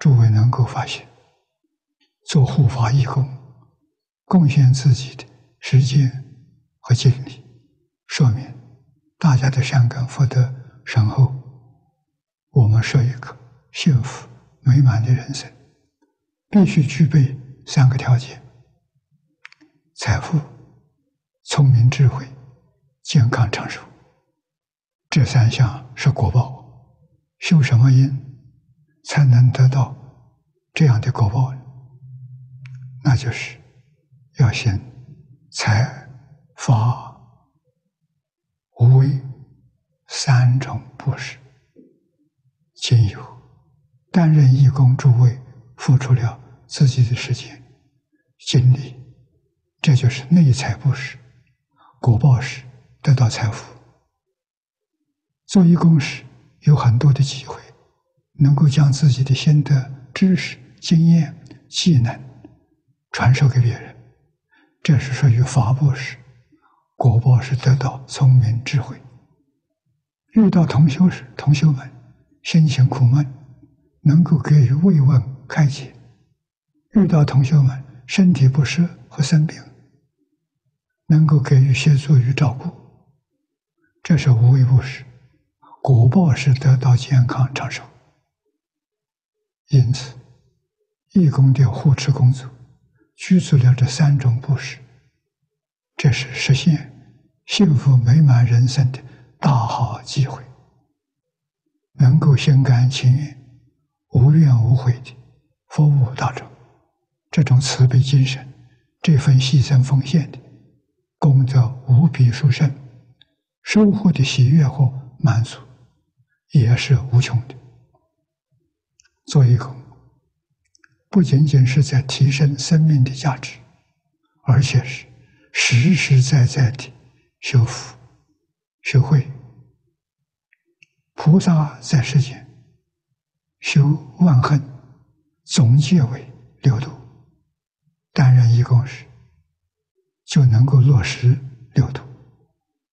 诸位能够发现，做护法义工，贡献自己的时间和精力，说明大家的善根福德深厚。我们说一个幸福美满的人生，必须具备三个条件：财富、聪明智慧、健康长寿。这三项是果报。修什么因才能得到这样的果报？那就是要先财、法、无为三种布施。今有担任义工诸位付出了自己的时间、精力，这就是内财布施。果报是得到财富。做义工时，有很多的机会，能够将自己的心得、知识、经验、技能传授给别人，这是属于法布施。果报是得到聪明智慧。遇到同修时，同修们心情苦闷，能够给予慰问开解；遇到同修们身体不适和生病，能够给予协助与照顾，这是无为布施。果报是得到健康长寿，因此，义工的护持工作具足了这三种布施，这是实现幸福美满人生的大好机会。能够心甘情愿、无怨无悔的服务大众，这种慈悲精神，这份牺牲奉献的功德无比殊胜，收获的喜悦和满足。也是无穷的。做义工，不仅仅是在提升生命的价值，而且是实实在在的修福、修慧。菩萨在世间修万恨，总结为六度。担任义工时，就能够落实六度。